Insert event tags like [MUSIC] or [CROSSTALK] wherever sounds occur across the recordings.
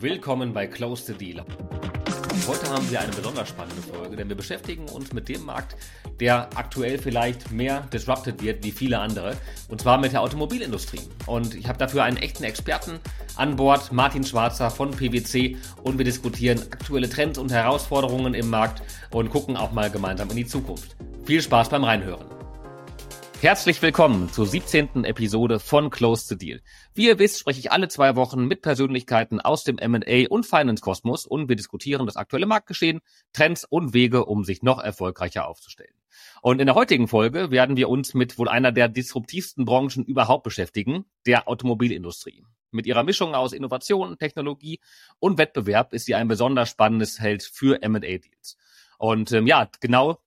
Willkommen bei Close the Deal. Heute haben wir eine besonders spannende Folge, denn wir beschäftigen uns mit dem Markt, der aktuell vielleicht mehr disrupted wird wie viele andere, und zwar mit der Automobilindustrie. Und ich habe dafür einen echten Experten an Bord, Martin Schwarzer von PwC, und wir diskutieren aktuelle Trends und Herausforderungen im Markt und gucken auch mal gemeinsam in die Zukunft. Viel Spaß beim Reinhören. Herzlich willkommen zur 17. Episode von Close the Deal. Wie ihr wisst, spreche ich alle zwei Wochen mit Persönlichkeiten aus dem M&A und Finance-Kosmos und wir diskutieren das aktuelle Marktgeschehen, Trends und Wege, um sich noch erfolgreicher aufzustellen. Und in der heutigen Folge werden wir uns mit wohl einer der disruptivsten Branchen überhaupt beschäftigen, der Automobilindustrie. Mit ihrer Mischung aus Innovation, Technologie und Wettbewerb ist sie ein besonders spannendes Feld für M&A-Deals. Und ähm, ja, genau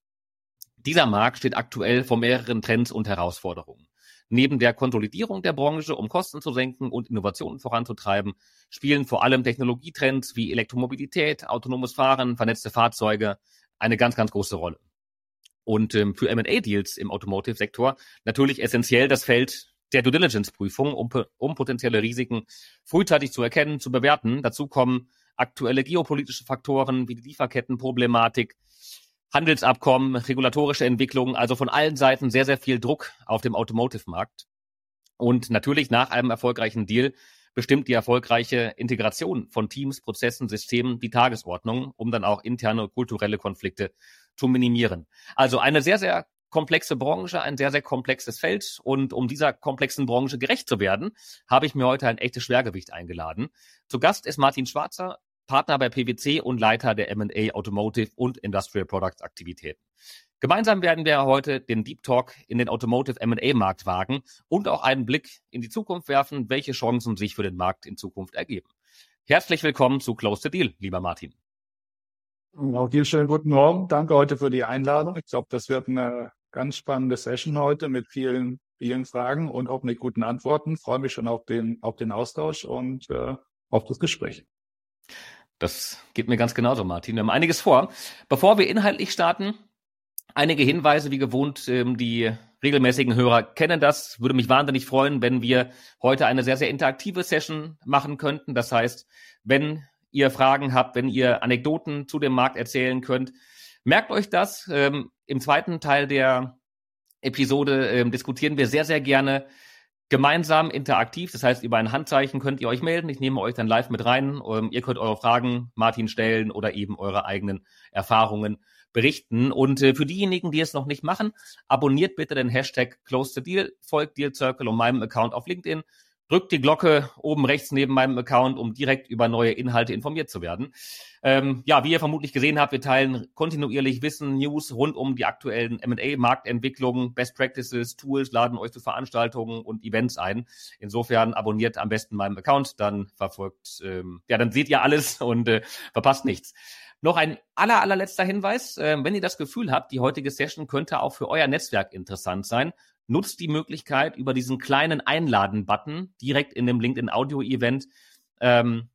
dieser Markt steht aktuell vor mehreren Trends und Herausforderungen. Neben der Konsolidierung der Branche, um Kosten zu senken und Innovationen voranzutreiben, spielen vor allem Technologietrends wie Elektromobilität, autonomes Fahren, vernetzte Fahrzeuge eine ganz, ganz große Rolle. Und ähm, für M&A-Deals im Automotive-Sektor natürlich essentiell das Feld der Due Diligence-Prüfung, um, um potenzielle Risiken frühzeitig zu erkennen, zu bewerten. Dazu kommen aktuelle geopolitische Faktoren wie die Lieferkettenproblematik, Handelsabkommen, regulatorische Entwicklungen, also von allen Seiten sehr, sehr viel Druck auf dem Automotive-Markt. Und natürlich nach einem erfolgreichen Deal bestimmt die erfolgreiche Integration von Teams, Prozessen, Systemen die Tagesordnung, um dann auch interne kulturelle Konflikte zu minimieren. Also eine sehr, sehr komplexe Branche, ein sehr, sehr komplexes Feld. Und um dieser komplexen Branche gerecht zu werden, habe ich mir heute ein echtes Schwergewicht eingeladen. Zu Gast ist Martin Schwarzer, Partner bei PwC und Leiter der M&A Automotive und Industrial Products Aktivitäten. Gemeinsam werden wir heute den Deep Talk in den Automotive M&A Markt wagen und auch einen Blick in die Zukunft werfen, welche Chancen sich für den Markt in Zukunft ergeben. Herzlich willkommen zu Close the Deal, lieber Martin. Auch dir schönen guten Morgen. Danke heute für die Einladung. Ich glaube, das wird eine ganz spannende Session heute mit vielen, vielen Fragen und auch mit guten Antworten. Ich freue mich schon auf den, auf den Austausch und äh, auf das Gespräch. Das geht mir ganz genauso, Martin. Wir haben einiges vor. Bevor wir inhaltlich starten, einige Hinweise, wie gewohnt, ähm, die regelmäßigen Hörer kennen das. Würde mich wahnsinnig freuen, wenn wir heute eine sehr, sehr interaktive Session machen könnten. Das heißt, wenn ihr Fragen habt, wenn ihr Anekdoten zu dem Markt erzählen könnt, merkt euch das. Ähm, Im zweiten Teil der Episode ähm, diskutieren wir sehr, sehr gerne gemeinsam interaktiv. Das heißt, über ein Handzeichen könnt ihr euch melden. Ich nehme euch dann live mit rein. Ähm, ihr könnt eure Fragen Martin stellen oder eben eure eigenen Erfahrungen berichten. Und äh, für diejenigen, die es noch nicht machen, abonniert bitte den Hashtag Close the Deal, folgt Deal Circle und meinem Account auf LinkedIn drückt die Glocke oben rechts neben meinem Account, um direkt über neue Inhalte informiert zu werden. Ähm, ja, wie ihr vermutlich gesehen habt, wir teilen kontinuierlich Wissen, News rund um die aktuellen M&A-Marktentwicklungen, Best Practices, Tools, laden euch zu Veranstaltungen und Events ein. Insofern abonniert am besten meinen Account, dann verfolgt, ähm, ja, dann seht ihr alles [LAUGHS] und äh, verpasst nichts. Noch ein aller, allerletzter Hinweis. Äh, wenn ihr das Gefühl habt, die heutige Session könnte auch für euer Netzwerk interessant sein, nutzt die Möglichkeit über diesen kleinen Einladen-Button direkt in dem LinkedIn-Audio-Event ähm,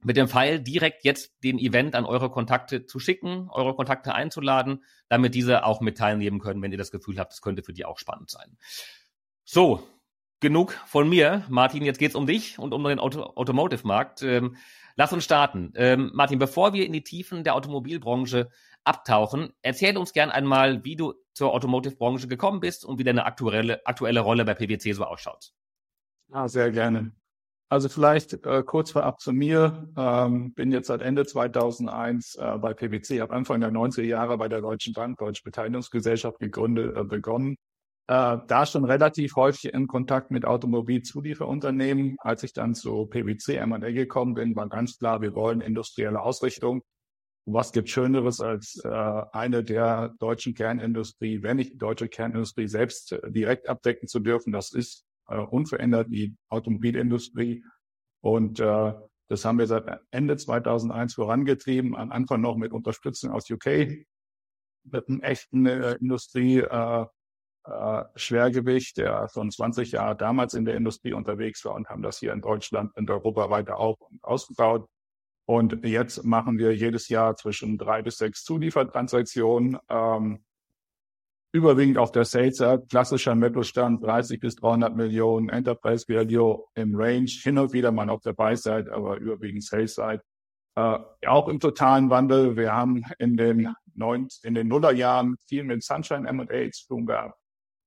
mit dem Pfeil direkt jetzt den Event an eure Kontakte zu schicken, eure Kontakte einzuladen, damit diese auch mit teilnehmen können, wenn ihr das Gefühl habt, es könnte für die auch spannend sein. So, genug von mir. Martin, jetzt geht's um dich und um den Auto Automotive-Markt. Ähm, lass uns starten. Ähm, Martin, bevor wir in die Tiefen der Automobilbranche abtauchen, erzähl uns gern einmal, wie du zur Automotive-Branche gekommen bist und wie deine aktuelle, aktuelle Rolle bei PwC so ausschaut. Ah, sehr gerne. Also vielleicht äh, kurz vorab zu mir. Ähm, bin jetzt seit Ende 2001 äh, bei PwC, habe Anfang der 90er Jahre bei der Deutschen Bank, Deutsche Beteiligungsgesellschaft gegründet, äh, begonnen. Äh, da schon relativ häufig in Kontakt mit Automobilzulieferunternehmen. Als ich dann zu PwC M&A gekommen bin, war ganz klar, wir wollen industrielle Ausrichtung was gibt Schöneres als äh, eine der deutschen Kernindustrie, wenn nicht die deutsche Kernindustrie selbst äh, direkt abdecken zu dürfen. Das ist äh, unverändert die Automobilindustrie. Und äh, das haben wir seit Ende 2001 vorangetrieben, am Anfang noch mit Unterstützung aus UK, mit einem echten äh, Industrie. Äh, äh, Schwergewicht, der schon 20 Jahre damals in der Industrie unterwegs war und haben das hier in Deutschland und Europa weiter auf und ausgebaut. Und jetzt machen wir jedes Jahr zwischen drei bis sechs Zuliefertransaktionen. Ähm, überwiegend auf der Sales-Seite, klassischer Mittelstand, 30 bis 300 Millionen, Enterprise Value im Range, hin und wieder mal auf der Buy-Side, aber überwiegend Sales-Side. Äh, auch im totalen Wandel. Wir haben in den, neun, in den Nullerjahren viel mit Sunshine M&A zu tun gehabt.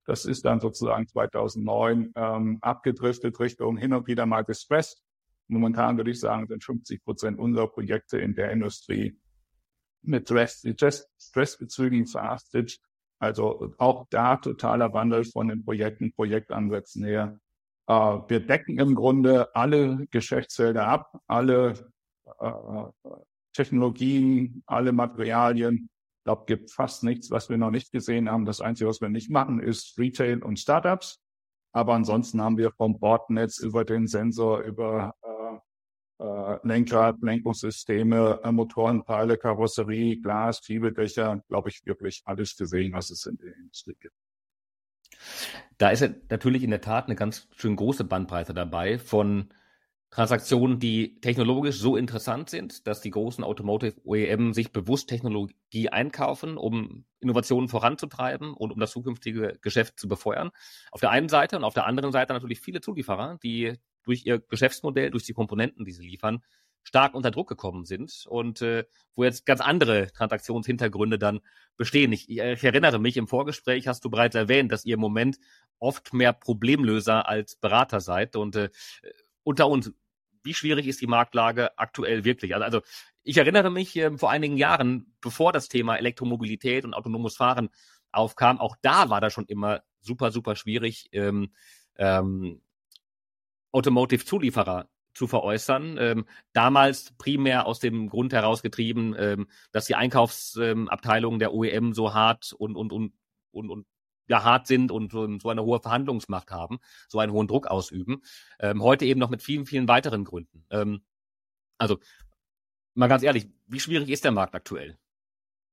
Das ist dann sozusagen 2009 ähm, abgedriftet Richtung hin und wieder mal gestresst. Momentan würde ich sagen, sind 50 Prozent unserer Projekte in der Industrie mit Stressbezügen verhaftet. Also auch da totaler Wandel von den Projekten, Projektansätzen her. Äh, wir decken im Grunde alle Geschäftsfelder ab, alle äh, Technologien, alle Materialien. Ich glaube, gibt fast nichts, was wir noch nicht gesehen haben. Das Einzige, was wir nicht machen, ist Retail und Startups. Aber ansonsten haben wir vom Bordnetz über den Sensor, über äh, Lenkrad, Lenkungssysteme, äh, Motorenteile, Karosserie, Glas, Schiebedächer, glaube ich, wirklich alles gesehen, was es in der Industrie gibt. Da ist ja natürlich in der Tat eine ganz schön große Bandbreite dabei von Transaktionen, die technologisch so interessant sind, dass die großen Automotive OEM sich bewusst Technologie einkaufen, um Innovationen voranzutreiben und um das zukünftige Geschäft zu befeuern. Auf der einen Seite und auf der anderen Seite natürlich viele Zulieferer, die durch ihr Geschäftsmodell, durch die Komponenten, die sie liefern, stark unter Druck gekommen sind und äh, wo jetzt ganz andere Transaktionshintergründe dann bestehen. Ich, ich erinnere mich, im Vorgespräch hast du bereits erwähnt, dass ihr im Moment oft mehr Problemlöser als Berater seid und äh, unter uns, wie schwierig ist die Marktlage aktuell wirklich? Also, also ich erinnere mich äh, vor einigen Jahren, bevor das Thema Elektromobilität und autonomes Fahren aufkam, auch da war das schon immer super, super schwierig, ähm, ähm, Automotive-Zulieferer zu veräußern. Ähm, damals primär aus dem Grund herausgetrieben, ähm, dass die Einkaufsabteilungen der OEM so hart und, und, und, und, und ja hart sind und so eine hohe Verhandlungsmacht haben, so einen hohen Druck ausüben. Ähm, heute eben noch mit vielen, vielen weiteren Gründen. Ähm, also mal ganz ehrlich, wie schwierig ist der Markt aktuell?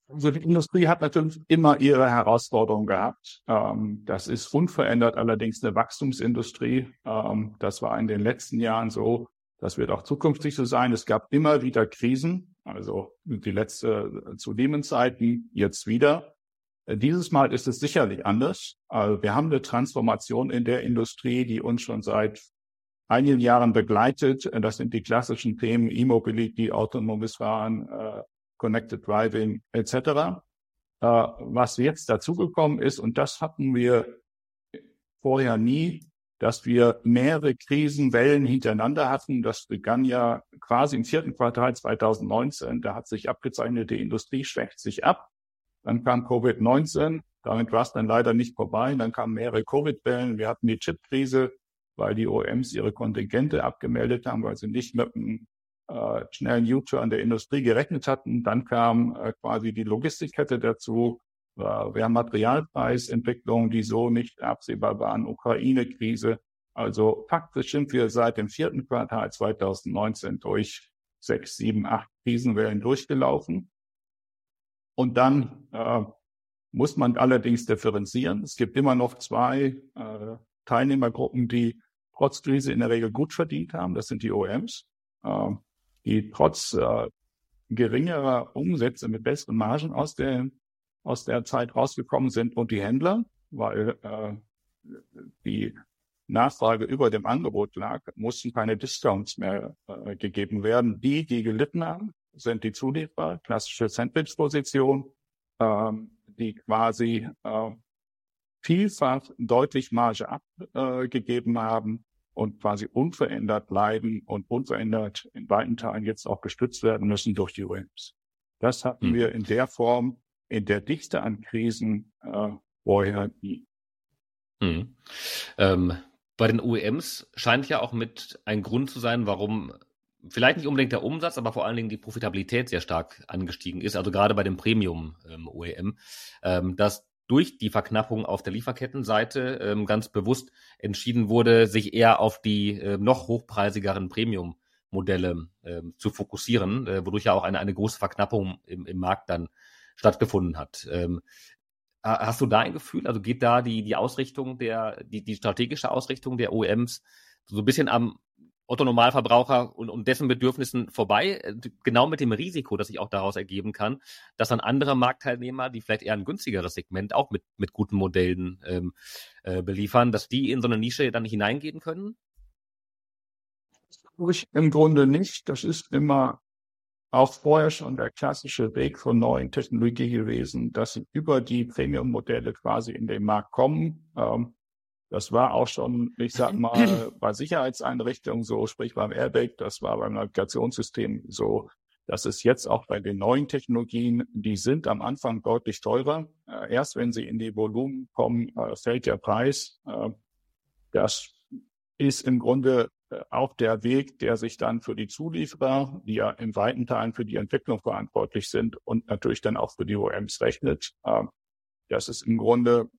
Also die Industrie hat natürlich immer ihre Herausforderungen gehabt. Ähm, das ist unverändert allerdings eine Wachstumsindustrie. Ähm, das war in den letzten Jahren so. Das wird auch zukünftig so sein. Es gab immer wieder Krisen. Also die letzte äh, zu Lehman-Zeiten, jetzt wieder. Dieses Mal ist es sicherlich anders. Also wir haben eine Transformation in der Industrie, die uns schon seit einigen Jahren begleitet. Das sind die klassischen Themen E-Mobility, autonomes Fahren, äh, Connected Driving etc. Äh, was jetzt dazugekommen ist, und das hatten wir vorher nie, dass wir mehrere Krisenwellen hintereinander hatten. Das begann ja quasi im vierten Quartal 2019. Da hat sich abgezeichnet, die Industrie schwächt sich ab. Dann kam Covid-19, damit war es dann leider nicht vorbei. Dann kamen mehrere Covid-Wellen. Wir hatten die Chip-Krise, weil die OEMs ihre Kontingente abgemeldet haben, weil sie nicht mit einem äh, schnellen U-Turn der Industrie gerechnet hatten. Dann kam äh, quasi die Logistikkette dazu. Äh, wir haben Materialpreisentwicklungen, die so nicht absehbar waren, Ukraine-Krise. Also faktisch sind wir seit dem vierten Quartal 2019 durch sechs, sieben, acht Krisenwellen durchgelaufen. Und dann äh, muss man allerdings differenzieren. Es gibt immer noch zwei äh, Teilnehmergruppen, die trotz Krise in der Regel gut verdient haben. Das sind die OEMs, äh, die trotz äh, geringerer Umsätze mit besseren Margen aus der, aus der Zeit rausgekommen sind und die Händler, weil äh, die Nachfrage über dem Angebot lag, mussten keine Discounts mehr äh, gegeben werden. Die, die gelitten haben, sind die Zulieferer, klassische Sandwich-Position, ähm, die quasi äh, vielfach deutlich Marge abgegeben äh, haben und quasi unverändert bleiben und unverändert in weiten Teilen jetzt auch gestützt werden müssen durch die OEMs. Das hatten mhm. wir in der Form, in der Dichte an Krisen äh, vorher nie. Mhm. Ähm, bei den OEMs scheint ja auch mit ein Grund zu sein, warum vielleicht nicht unbedingt der Umsatz, aber vor allen Dingen die Profitabilität sehr stark angestiegen ist, also gerade bei dem Premium ähm, OEM, ähm, dass durch die Verknappung auf der Lieferkettenseite ähm, ganz bewusst entschieden wurde, sich eher auf die äh, noch hochpreisigeren Premium-Modelle äh, zu fokussieren, äh, wodurch ja auch eine, eine große Verknappung im, im Markt dann stattgefunden hat. Ähm, hast du da ein Gefühl? Also geht da die, die Ausrichtung der, die, die strategische Ausrichtung der OEMs so ein bisschen am Otto Normalverbraucher und, und dessen Bedürfnissen vorbei, äh, genau mit dem Risiko, das sich auch daraus ergeben kann, dass dann andere Marktteilnehmer, die vielleicht eher ein günstigeres Segment auch mit, mit guten Modellen ähm, äh, beliefern, dass die in so eine Nische dann nicht hineingehen können? Ich Im Grunde nicht. Das ist immer auch vorher schon der klassische Weg von neuen Technologie gewesen, dass sie über die Premium-Modelle quasi in den Markt kommen. Ähm, das war auch schon, ich sag [CLEARS THROAT] mal, bei Sicherheitseinrichtungen so, sprich beim Airbag, das war beim Navigationssystem so. Das ist jetzt auch bei den neuen Technologien, die sind am Anfang deutlich teurer. Äh, erst wenn sie in die Volumen kommen, äh, fällt der Preis. Äh, das ist im Grunde auch der Weg, der sich dann für die Zulieferer, die ja in weiten Teilen für die Entwicklung verantwortlich sind und natürlich dann auch für die OEMs rechnet. Das ist im Grunde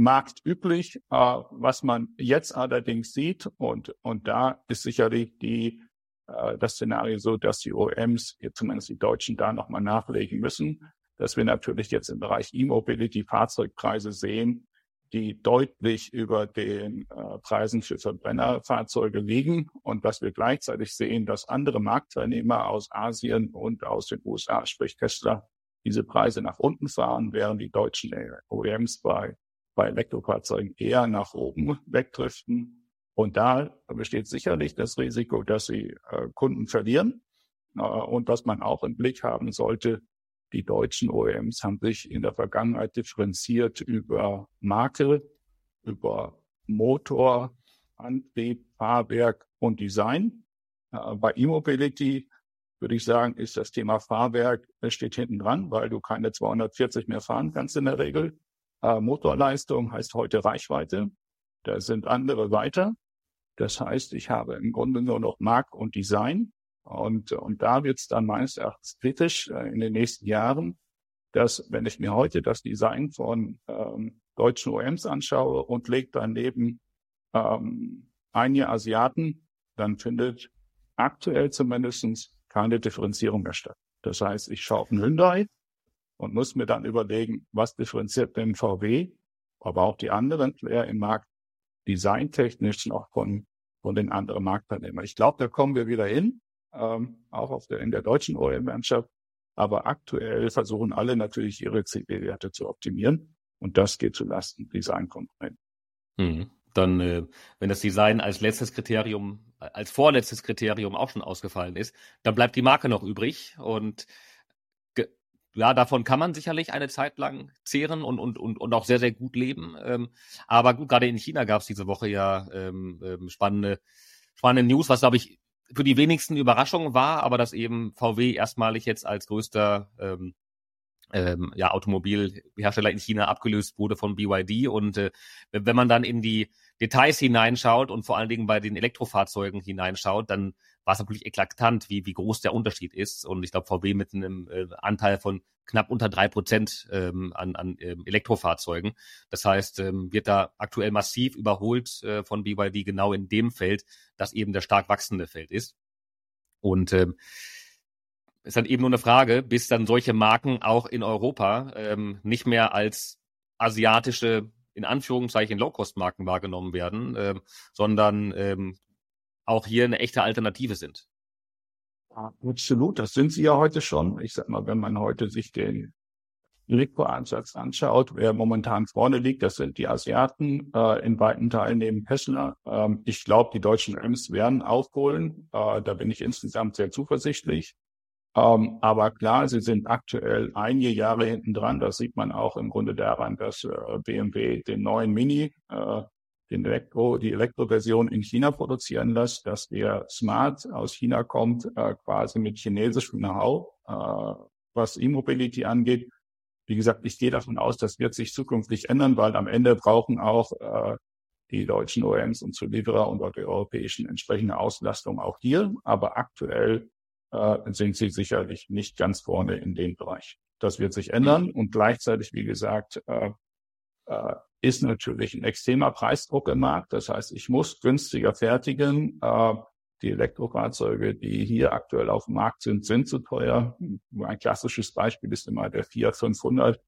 marktüblich. Äh, was man jetzt allerdings sieht, und, und da ist sicherlich die, äh, das Szenario so, dass die OEMs, zumindest die Deutschen, da nochmal nachlegen müssen, dass wir natürlich jetzt im Bereich E-Mobility Fahrzeugpreise sehen, die deutlich über den äh, Preisen für Verbrennerfahrzeuge liegen und dass wir gleichzeitig sehen, dass andere Marktteilnehmer aus Asien und aus den USA, sprich Tesla, diese Preise nach unten fahren, während die deutschen OEMs bei bei Elektrofahrzeugen eher nach oben wegdriften. Und da besteht sicherlich das Risiko, dass sie äh, Kunden verlieren. Äh, und was man auch im Blick haben sollte, die deutschen OEMs haben sich in der Vergangenheit differenziert über Marke, über Motor, Antrieb, Fahrwerk und Design. Äh, bei E-Mobility würde ich sagen, ist das Thema Fahrwerk, steht hinten dran, weil du keine 240 mehr fahren kannst in der Regel. Äh, Motorleistung heißt heute Reichweite. Da sind andere weiter. Das heißt, ich habe im Grunde nur noch Mark und Design. Und, und da wird es dann meines Erachtens kritisch äh, in den nächsten Jahren, dass wenn ich mir heute das Design von ähm, deutschen OEMs anschaue und lege daneben ähm, einige Asiaten, dann findet aktuell zumindest keine Differenzierung mehr statt. Das heißt, ich schaue auf einen Hyundai, und muss mir dann überlegen, was differenziert denn VW, aber auch die anderen Player im Markt designtechnisch noch von, von den anderen Marktteilnehmern. Ich glaube, da kommen wir wieder hin, ähm, auch auf der, in der deutschen OEM-Landschaft. Aber aktuell versuchen alle natürlich ihre CP-Werte zu optimieren. Und das geht zulasten Designkomponenten. Mhm. Dann, äh, wenn das Design als letztes Kriterium, als vorletztes Kriterium auch schon ausgefallen ist, dann bleibt die Marke noch übrig. Und ja, davon kann man sicherlich eine Zeit lang zehren und, und, und, und auch sehr, sehr gut leben. Ähm, aber gut, gerade in China gab es diese Woche ja ähm, ähm, spannende, spannende News, was, glaube ich, für die wenigsten Überraschung war, aber dass eben VW erstmalig jetzt als größter ähm, ähm, ja, Automobilhersteller in China abgelöst wurde von BYD. Und äh, wenn man dann in die Details hineinschaut und vor allen Dingen bei den Elektrofahrzeugen hineinschaut, dann war es natürlich eklatant, wie, wie groß der Unterschied ist. Und ich glaube, VW mit einem äh, Anteil von knapp unter drei Prozent ähm, an, an ähm, Elektrofahrzeugen. Das heißt, ähm, wird da aktuell massiv überholt äh, von BYD genau in dem Feld, das eben der stark wachsende Feld ist. Und ähm, ist dann eben nur eine Frage, bis dann solche Marken auch in Europa ähm, nicht mehr als asiatische, in Anführungszeichen Low-Cost-Marken wahrgenommen werden, ähm, sondern ähm, auch hier eine echte Alternative sind. Absolut, das sind sie ja heute schon. Ich sag mal, wenn man heute sich den Elektroansatz anschaut, wer momentan vorne liegt, das sind die Asiaten, äh, in weiten Teilen neben Tesla. Ähm, ich glaube, die deutschen Ems werden aufholen. Äh, da bin ich insgesamt sehr zuversichtlich. Ähm, aber klar, sie sind aktuell einige Jahre hinten dran. Das sieht man auch im Grunde daran, dass äh, BMW den neuen Mini, äh, den Elektro, die Elektroversion in China produzieren lässt, dass der Smart aus China kommt, äh, quasi mit chinesischem Know-how, äh, was E-Mobility angeht. Wie gesagt, ich gehe davon aus, das wird sich zukünftig ändern, weil am Ende brauchen auch äh, die deutschen OEMs und Zulieferer und auch die europäischen entsprechende Auslastung auch hier. Aber aktuell äh, sind sie sicherlich nicht ganz vorne in dem Bereich. Das wird sich ändern und gleichzeitig, wie gesagt, äh, äh, ist natürlich ein extremer Preisdruck im Markt. Das heißt, ich muss günstiger fertigen. Äh, die Elektrofahrzeuge, die hier aktuell auf dem Markt sind, sind zu teuer. Ein klassisches Beispiel ist immer der Fiat 500.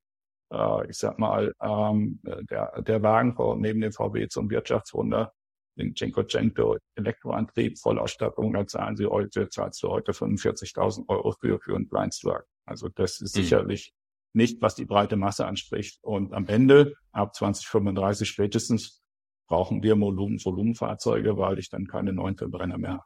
Äh, ich sag mal, ähm, der, der Wagen neben dem VW zum Wirtschaftswunder den Cinquecento Elektroantrieb, Vollausstattung, da zahlen sie heute, zahlst du heute 45.000 Euro für, für einen Kleinstwagen. Also das ist mhm. sicherlich nicht, was die breite Masse anspricht. Und am Ende, ab 2035 spätestens, brauchen wir Volumen, Volumenfahrzeuge, weil ich dann keine neuen Verbrenner mehr habe.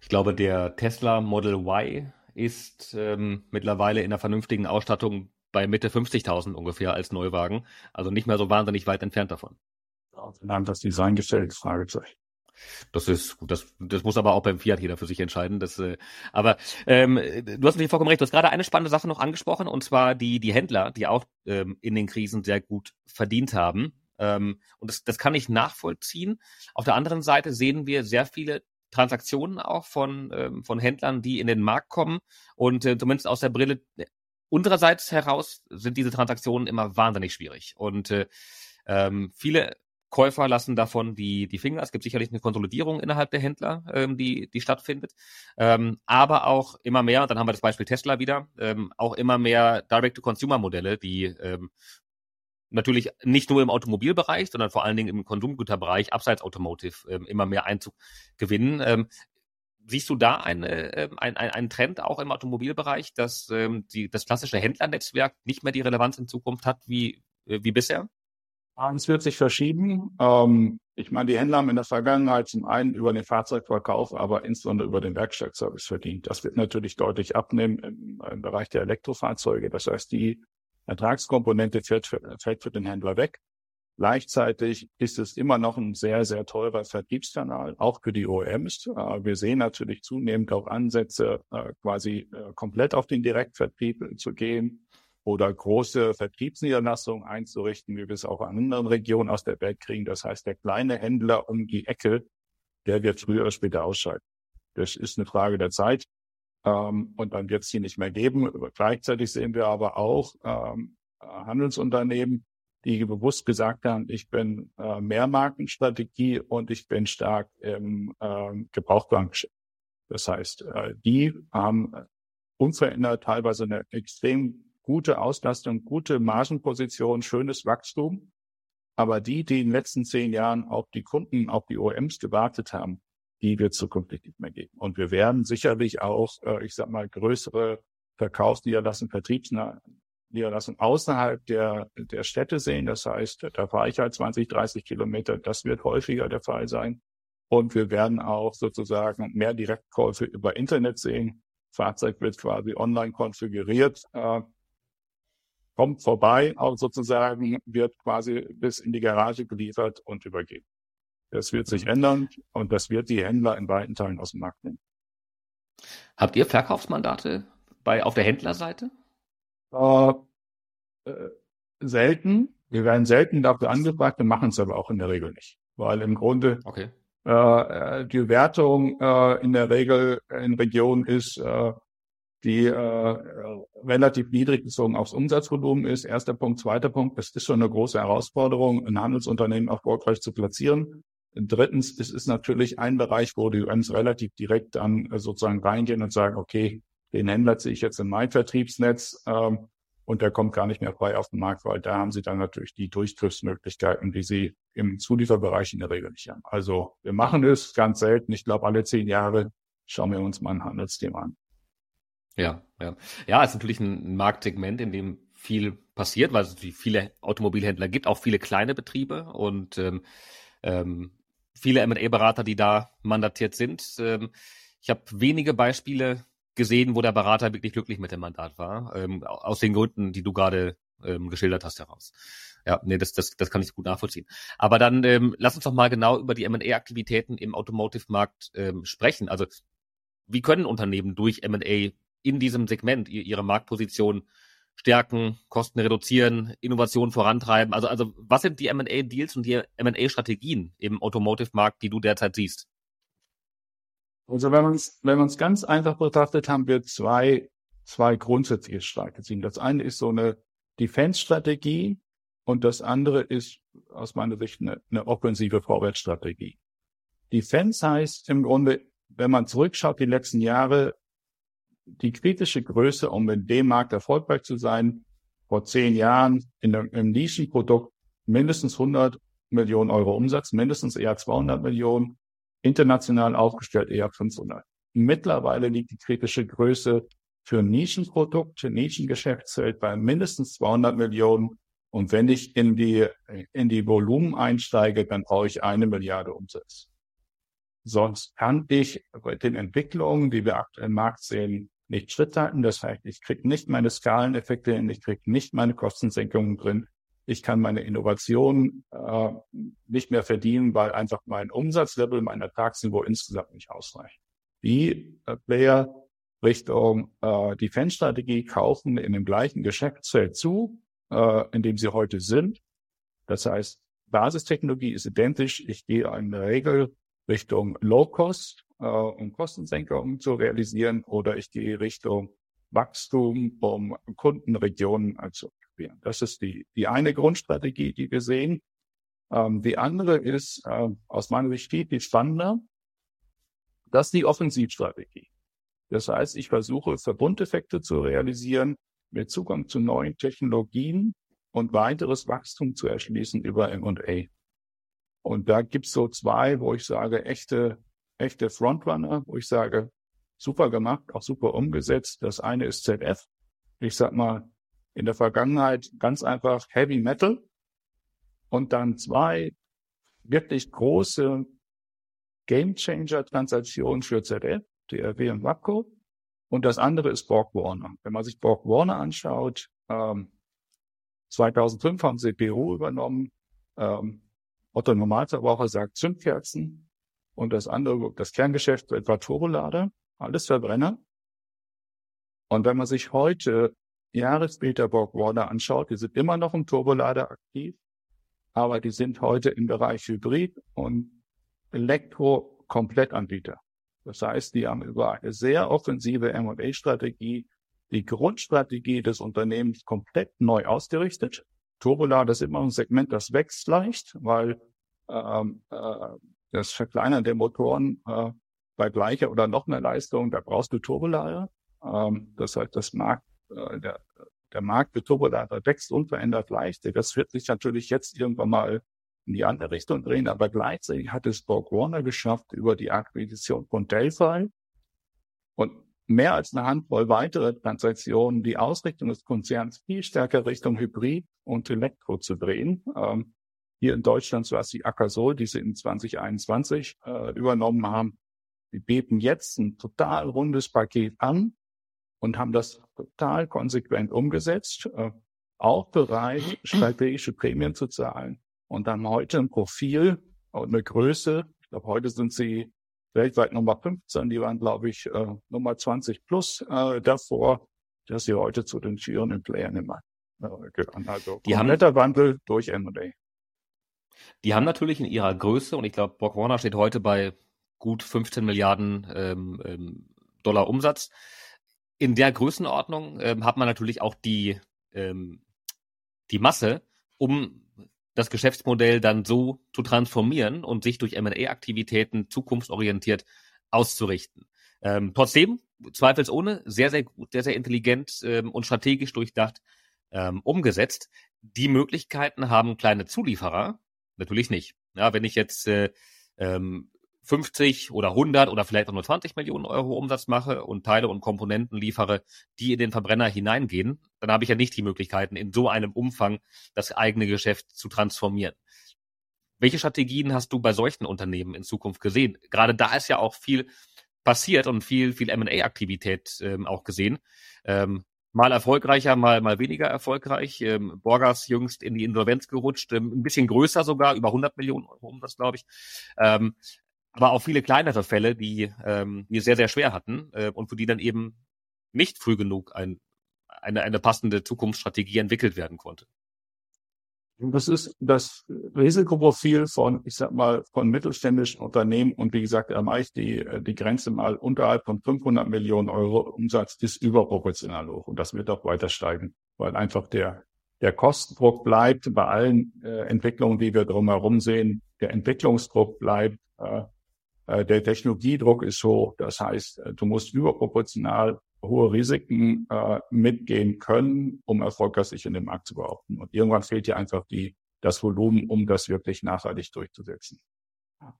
Ich glaube, der Tesla Model Y ist ähm, mittlerweile in einer vernünftigen Ausstattung bei Mitte 50.000 ungefähr als Neuwagen. Also nicht mehr so wahnsinnig weit entfernt davon. Dann das Design gestellt, Fragezeichen. Das ist gut, das, das muss aber auch beim Fiat jeder für sich entscheiden. Das, äh, aber ähm, du hast natürlich vollkommen recht. Du hast gerade eine spannende Sache noch angesprochen, und zwar die, die Händler, die auch ähm, in den Krisen sehr gut verdient haben. Ähm, und das, das kann ich nachvollziehen. Auf der anderen Seite sehen wir sehr viele Transaktionen auch von, ähm, von Händlern, die in den Markt kommen. Und äh, zumindest aus der Brille unsererseits heraus sind diese Transaktionen immer wahnsinnig schwierig. Und äh, ähm, viele Käufer lassen davon die, die Finger. Es gibt sicherlich eine Konsolidierung innerhalb der Händler, ähm, die, die stattfindet. Ähm, aber auch immer mehr, dann haben wir das Beispiel Tesla wieder, ähm, auch immer mehr Direct-to-Consumer-Modelle, die ähm, natürlich nicht nur im Automobilbereich, sondern vor allen Dingen im Konsumgüterbereich, abseits Automotive, ähm, immer mehr Einzug gewinnen. Ähm, siehst du da eine, äh, ein, ein, einen Trend auch im Automobilbereich, dass ähm, die, das klassische Händlernetzwerk nicht mehr die Relevanz in Zukunft hat wie, äh, wie bisher? Es wird sich verschieben. Ähm, ich meine, die Händler haben in der Vergangenheit zum einen über den Fahrzeugverkauf, aber insbesondere über den Werkstattservice verdient. Das wird natürlich deutlich abnehmen im, im Bereich der Elektrofahrzeuge. Das heißt, die Ertragskomponente fällt für, fällt für den Händler weg. Gleichzeitig ist es immer noch ein sehr, sehr teurer Vertriebskanal, auch für die OEMs. Äh, wir sehen natürlich zunehmend auch Ansätze, äh, quasi äh, komplett auf den Direktvertrieb zu gehen oder große Vertriebsniederlassungen einzurichten, wie wir es auch in anderen Regionen aus der Welt kriegen. Das heißt, der kleine Händler um die Ecke, der wird früher oder später ausscheiden. Das ist eine Frage der Zeit. Ähm, und dann wird es die nicht mehr geben. Gleichzeitig sehen wir aber auch ähm, Handelsunternehmen, die bewusst gesagt haben, ich bin äh, Mehrmarkenstrategie und ich bin stark im äh, Gebrauchtwarengeschäft. Das heißt, äh, die haben unverändert teilweise eine extrem gute Auslastung, gute Margenposition, schönes Wachstum. Aber die, die in den letzten zehn Jahren auf die Kunden, auf die OEMs gewartet haben, die wird zukünftig nicht mehr geben. Und wir werden sicherlich auch, äh, ich sag mal, größere Verkaufsniederlassungen, Vertriebsniederlassungen außerhalb der, der Städte sehen. Das heißt, da fahre ich halt 20, 30 Kilometer. Das wird häufiger der Fall sein. Und wir werden auch sozusagen mehr Direktkäufe über Internet sehen. Fahrzeug wird quasi online konfiguriert, äh, kommt vorbei, auch sozusagen wird quasi bis in die Garage geliefert und übergeben. Das wird sich mhm. ändern und das wird die Händler in weiten Teilen aus dem Markt nehmen. Habt ihr Verkaufsmandate bei, auf der Händlerseite? Äh, äh, selten. Wir werden selten dafür angefragt, wir machen es aber auch in der Regel nicht. Weil im Grunde okay. äh, die Wertung äh, in der Regel in Regionen ist, äh, die äh, relativ niedrig bezogen aufs Umsatzvolumen ist. Erster Punkt. Zweiter Punkt, es ist schon eine große Herausforderung, ein Handelsunternehmen erfolgreich zu platzieren. Drittens, es ist natürlich ein Bereich, wo die UMs relativ direkt dann äh, sozusagen reingehen und sagen, okay, den Händler ziehe ich jetzt in mein Vertriebsnetz ähm, und der kommt gar nicht mehr frei auf den Markt, weil da haben sie dann natürlich die Durchgriffsmöglichkeiten, die sie im Zulieferbereich in der Regel nicht haben. Also wir machen es ganz selten. Ich glaube, alle zehn Jahre schauen wir uns mal ein Handelsthema an. Ja, ja. Ja, ist natürlich ein Marktsegment, in dem viel passiert, weil es viele Automobilhändler gibt, auch viele kleine Betriebe und ähm, ähm, viele M&A-Berater, die da mandatiert sind. Ähm, ich habe wenige Beispiele gesehen, wo der Berater wirklich glücklich mit dem Mandat war, ähm, aus den Gründen, die du gerade ähm, geschildert hast heraus. Ja, nee, das, das, das kann ich gut nachvollziehen. Aber dann ähm, lass uns doch mal genau über die M&A-Aktivitäten im Automotive-Markt ähm, sprechen. Also wie können Unternehmen durch M&A in diesem Segment ihre Marktposition stärken, Kosten reduzieren, Innovation vorantreiben? Also, also was sind die M&A-Deals und die M&A-Strategien im Automotive-Markt, die du derzeit siehst? Also wenn man es wenn ganz einfach betrachtet, haben wir zwei, zwei grundsätzliche Strategien. Das eine ist so eine Defense-Strategie und das andere ist aus meiner Sicht eine, eine offensive Vorwärtsstrategie. Defense heißt im Grunde, wenn man zurückschaut die letzten Jahre, die kritische Größe, um in dem Markt erfolgreich zu sein, vor zehn Jahren in einem Nischenprodukt mindestens 100 Millionen Euro Umsatz, mindestens eher 200 Millionen, international aufgestellt eher 500. Mittlerweile liegt die kritische Größe für Nischenprodukte, Nischengeschäftsfeld bei mindestens 200 Millionen. Und wenn ich in die, in die Volumen einsteige, dann brauche ich eine Milliarde Umsatz. Sonst kann ich bei den Entwicklungen, die wir aktuell im Markt sehen, nicht Schritt halten. Das heißt, ich kriege nicht meine Skaleneffekte hin, ich kriege nicht meine Kostensenkungen drin. Ich kann meine Innovation äh, nicht mehr verdienen, weil einfach mein Umsatzlevel, mein Ertragsniveau insgesamt nicht ausreicht. Die äh, Player Richtung äh, Defense-Strategie kaufen in dem gleichen Geschäftsfeld zu, äh, in dem sie heute sind. Das heißt, Basistechnologie ist identisch. Ich gehe in der Regel Richtung Low-Cost, äh, um Kostensenkungen zu realisieren, oder ich gehe Richtung Wachstum, um Kundenregionen zu aktivieren. Das ist die, die eine Grundstrategie, die wir sehen. Ähm, die andere ist äh, aus meiner Sicht viel, viel spannender. Das ist die Offensivstrategie. Das heißt, ich versuche Verbundeffekte zu realisieren mit Zugang zu neuen Technologien und weiteres Wachstum zu erschließen über M&A. Und da gibt's so zwei, wo ich sage, echte, echte Frontrunner, wo ich sage, super gemacht, auch super umgesetzt. Das eine ist ZF. Ich sag mal, in der Vergangenheit ganz einfach Heavy Metal. Und dann zwei wirklich große Game Changer Transaktionen für ZF. DRW und WAPCO. Und das andere ist Borg Warner. Wenn man sich Borg Warner anschaut, ähm, 2005 haben sie Peru übernommen. Ähm, Otto Normalverbraucher sagt Zündkerzen. Und das andere, das Kerngeschäft etwa Turbolader. Alles Verbrenner. Und wenn man sich heute Jahre später Borg Warner anschaut, die sind immer noch im Turbolader aktiv, aber die sind heute im Bereich Hybrid und Elektro-Komplettanbieter. Das heißt, die haben über eine sehr offensive M&A-Strategie die Grundstrategie des Unternehmens komplett neu ausgerichtet. Turbolader ist immer ein Segment, das wächst leicht, weil ähm, äh, das Verkleinern der Motoren äh, bei gleicher oder noch mehr Leistung, da brauchst du Turbolader. Ähm, das heißt, das Markt, äh, der, der Markt für Turbolader wächst unverändert leicht. Das wird sich natürlich jetzt irgendwann mal in die andere Richtung drehen. Aber gleichzeitig hat es Borg Warner geschafft über die Akquisition von Delphi und mehr als eine Handvoll weitere Transaktionen die Ausrichtung des Konzerns viel stärker Richtung Hybrid und Elektro zu drehen. Ähm, hier in Deutschland war es die Akasol, die sie in 2021 äh, übernommen haben. Die beten jetzt ein total rundes Paket an und haben das total konsequent umgesetzt, äh, auch bereit, strategische Prämien zu zahlen und haben heute ein Profil und eine Größe. Ich glaube, heute sind sie weltweit Nummer 15. Die waren, glaube ich, äh, Nummer 20 plus äh, davor, dass sie heute zu den führenden Playern im Markt äh, gehören. Also die kompletter Wandel durch M&A. Die haben natürlich in ihrer Größe, und ich glaube, Borg Warner steht heute bei gut 15 Milliarden ähm, ähm, Dollar Umsatz. In der Größenordnung ähm, hat man natürlich auch die, ähm, die Masse, um das Geschäftsmodell dann so zu transformieren und sich durch M&A-Aktivitäten zukunftsorientiert auszurichten. Ähm, trotzdem, zweifelsohne, sehr, sehr gut, sehr, sehr intelligent ähm, und strategisch durchdacht ähm, umgesetzt. Die Möglichkeiten haben kleine Zulieferer natürlich nicht. Ja, wenn ich jetzt äh, ähm, 50 oder 100 oder vielleicht auch nur 20 Millionen Euro Umsatz mache und Teile und Komponenten liefere, die in den Verbrenner hineingehen, dann habe ich ja nicht die Möglichkeiten, in so einem Umfang das eigene Geschäft zu transformieren. Welche Strategien hast du bei solchen Unternehmen in Zukunft gesehen? Gerade da ist ja auch viel passiert und viel, viel M&A-Aktivität ähm, auch gesehen. Ähm, mal erfolgreicher, mal, mal weniger erfolgreich. Ähm, Borgas jüngst in die Insolvenz gerutscht, ähm, ein bisschen größer sogar, über 100 Millionen Euro Umsatz, glaube ich. Ähm, aber auch viele kleinere Fälle, die ähm, wir sehr, sehr schwer hatten äh, und für die dann eben nicht früh genug ein, eine, eine passende Zukunftsstrategie entwickelt werden konnte. Das ist das Risikoprofil von, ich sag mal, von mittelständischen Unternehmen und wie gesagt, erreicht die, die Grenze mal unterhalb von 500 Millionen Euro Umsatz ist überproportional hoch und das wird auch weiter steigen, weil einfach der, der Kostendruck bleibt bei allen äh, Entwicklungen, die wir drumherum sehen. Der Entwicklungsdruck bleibt, äh, äh, der Technologiedruck ist hoch. Das heißt, äh, du musst überproportional hohe Risiken äh, mitgehen können, um erfolgreich sich in dem Markt zu behaupten. Und irgendwann fehlt dir einfach die, das Volumen, um das wirklich nachhaltig durchzusetzen.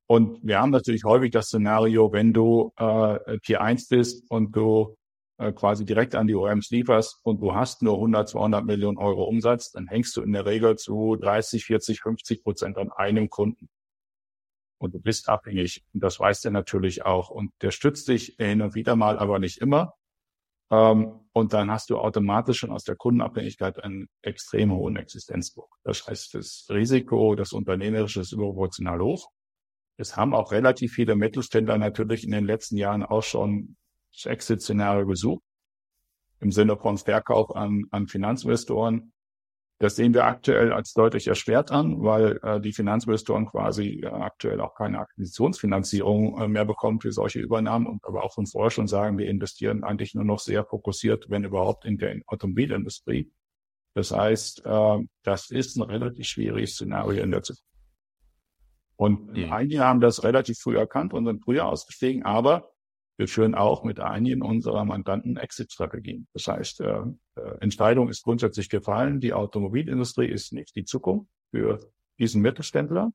Und wir haben natürlich häufig das Szenario, wenn du äh, Tier 1 bist und du äh, quasi direkt an die OEMs lieferst und du hast nur 100, 200 Millionen Euro Umsatz, dann hängst du in der Regel zu 30, 40, 50 Prozent an einem Kunden. Und du bist abhängig. Und das weiß der natürlich auch. Und der stützt dich hin und wieder mal, aber nicht immer. Ähm, und dann hast du automatisch schon aus der Kundenabhängigkeit einen extrem hohen Existenzdruck. Das heißt, das Risiko, das Unternehmerische ist überproportional hoch. Es haben auch relativ viele Mittelständler natürlich in den letzten Jahren auch schon Exit-Szenario gesucht, im Sinne von Verkauf an, an Finanzinvestoren. Das sehen wir aktuell als deutlich erschwert an, weil äh, die Finanzinvestoren quasi äh, aktuell auch keine Akquisitionsfinanzierung äh, mehr bekommen für solche Übernahmen und aber auch von vorher schon sagen, wir investieren eigentlich nur noch sehr fokussiert, wenn überhaupt, in der Automobilindustrie. Das heißt, äh, das ist ein relativ schwieriges Szenario in der Zukunft. Und mhm. einige haben das relativ früh erkannt und sind früher ausgestiegen, aber wir führen auch mit einigen unserer Mandanten Exit-Strategien. Das heißt, äh, äh, Entscheidung ist grundsätzlich gefallen. Die Automobilindustrie ist nicht die Zukunft für diesen Mittelständler.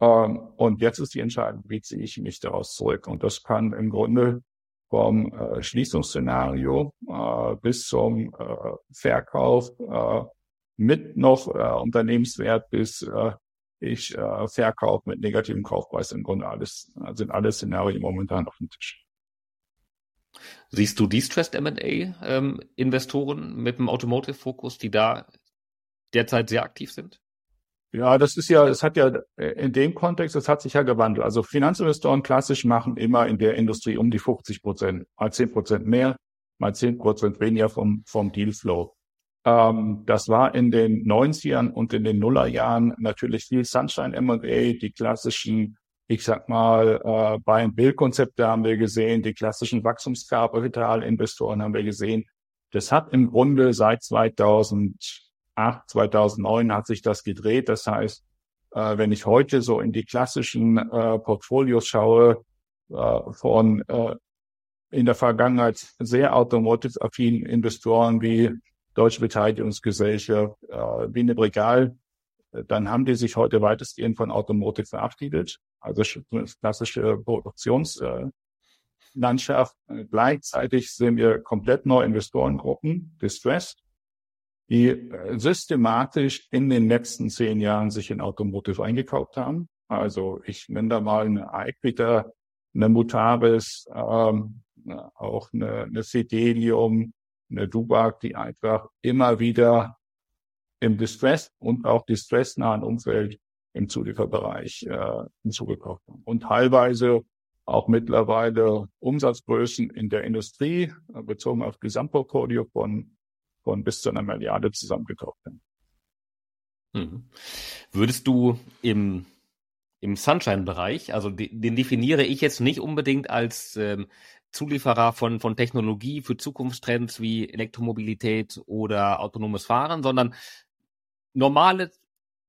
Ähm, und jetzt ist die Entscheidung, wie ziehe ich mich daraus zurück? Und das kann im Grunde vom äh, Schließungsszenario äh, bis zum äh, Verkauf äh, mit noch äh, Unternehmenswert bis äh, ich äh, verkaufe mit negativem Kaufpreis im Grunde alles, sind alle Szenarien momentan auf dem Tisch. Siehst du Distressed M&A-Investoren ähm, mit dem Automotive-Fokus, die da derzeit sehr aktiv sind? Ja, das ist ja, es hat ja in dem Kontext, es hat sich ja gewandelt. Also Finanzinvestoren klassisch machen immer in der Industrie um die 50 Prozent, mal 10 Prozent mehr, mal 10 Prozent weniger vom, vom Dealflow. Ähm, das war in den 90ern und in den Nullerjahren natürlich viel Sunshine M&A, die klassischen, ich sag mal, äh, Buy-and-Build-Konzepte haben wir gesehen, die klassischen Wachstumskapitalinvestoren haben wir gesehen. Das hat im Grunde seit 2008, 2009 hat sich das gedreht. Das heißt, äh, wenn ich heute so in die klassischen äh, Portfolios schaue, äh, von äh, in der Vergangenheit sehr automotive-affinen Investoren wie Deutsche Beteiligungsgesellschaft, äh, Wiener Bregal, dann haben die sich heute weitestgehend von Automotive verabschiedet. Also klassische Produktionslandschaft. Äh, Gleichzeitig sehen wir komplett neue Investorengruppen, Distressed, die äh, systematisch in den letzten zehn Jahren sich in Automotive eingekauft haben. Also ich nenne da mal eine Equita, eine Mutavis, ähm, auch eine, eine Fidelium, eine Dubak, die einfach immer wieder im Distress und auch distressnahen Umfeld im Zulieferbereich äh, hinzugekauft haben. Und teilweise auch mittlerweile Umsatzgrößen in der Industrie, äh, bezogen auf Gesamtportfolio von, von bis zu einer Milliarde zusammengekauft haben. Mhm. Würdest du im, im Sunshine-Bereich, also den, den definiere ich jetzt nicht unbedingt als ähm, Zulieferer von, von Technologie für Zukunftstrends wie Elektromobilität oder autonomes Fahren, sondern normale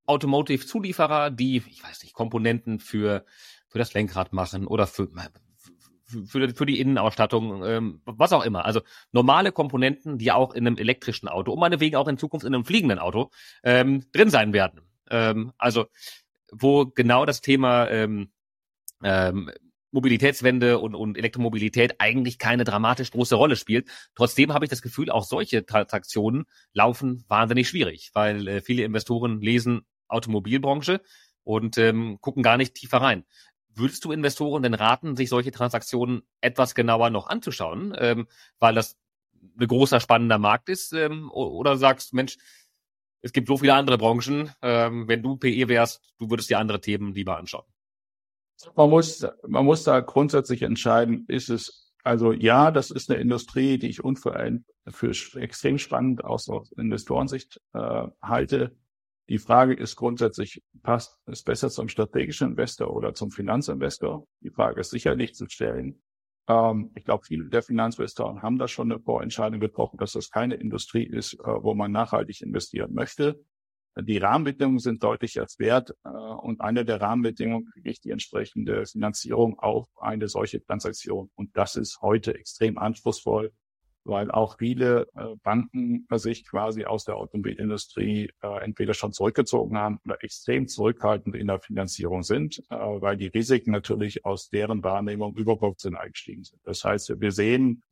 Automotive-Zulieferer, die, ich weiß nicht, Komponenten für, für das Lenkrad machen oder für, für, für die Innenausstattung, ähm, was auch immer. Also normale Komponenten, die auch in einem elektrischen Auto und meinetwegen auch in Zukunft in einem fliegenden Auto ähm, drin sein werden. Ähm, also wo genau das Thema ähm, ähm, Mobilitätswende und, und Elektromobilität eigentlich keine dramatisch große Rolle spielt. Trotzdem habe ich das Gefühl, auch solche Transaktionen laufen wahnsinnig schwierig, weil äh, viele Investoren lesen Automobilbranche und ähm, gucken gar nicht tiefer rein. Würdest du Investoren denn raten, sich solche Transaktionen etwas genauer noch anzuschauen, ähm, weil das ein großer spannender Markt ist? Ähm, oder sagst, Mensch, es gibt so viele andere Branchen, ähm, wenn du PE wärst, du würdest dir andere Themen lieber anschauen? Man muss, man muss da grundsätzlich entscheiden, ist es, also ja, das ist eine Industrie, die ich unvereint für extrem spannend aus Investorensicht äh, halte. Die Frage ist grundsätzlich, passt es besser zum strategischen Investor oder zum Finanzinvestor? Die Frage ist sicherlich zu stellen. Ähm, ich glaube, viele der Finanzinvestoren haben da schon eine Vorentscheidung getroffen, dass das keine Industrie ist, äh, wo man nachhaltig investieren möchte. Die Rahmenbedingungen sind deutlich erschwert äh, und eine der Rahmenbedingungen kriege ich die entsprechende Finanzierung auf eine solche Transaktion. Und das ist heute extrem anspruchsvoll, weil auch viele äh, Banken sich quasi aus der Automobilindustrie äh, entweder schon zurückgezogen haben oder extrem zurückhaltend in der Finanzierung sind, äh, weil die Risiken natürlich aus deren Wahrnehmung überproportional eingestiegen sind. Das heißt, wir sehen,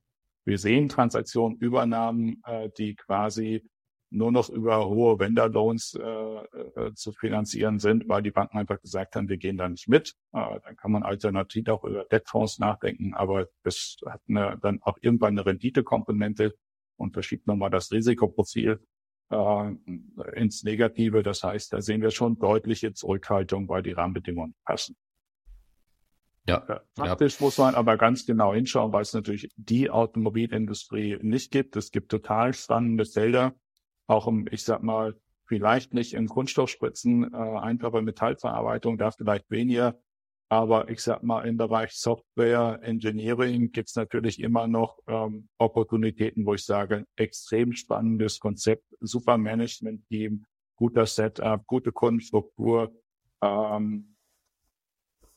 wir sehen Transaktionen, Übernahmen, äh, die quasi nur noch über hohe Vendor-Loans äh, äh, zu finanzieren sind, weil die Banken einfach gesagt haben, wir gehen da nicht mit. Äh, dann kann man alternativ auch über Debtfonds nachdenken, aber das hat eine, dann auch irgendwann eine Renditekomponente und verschiebt nochmal das Risikoprofil äh, ins Negative. Das heißt, da sehen wir schon deutliche Zurückhaltung, weil die Rahmenbedingungen passen. Ja, ja. Praktisch ja. muss man aber ganz genau hinschauen, weil es natürlich die Automobilindustrie nicht gibt. Es gibt total spannende Felder, auch im, ich sag mal, vielleicht nicht in Kunststoffspritzen, äh, Metallverarbeitung, da vielleicht weniger. Aber ich sag mal, im Bereich Software Engineering gibt's natürlich immer noch ähm, Opportunitäten, wo ich sage, extrem spannendes Konzept, super Management-Team, guter Setup, gute Kundenstruktur. Ähm,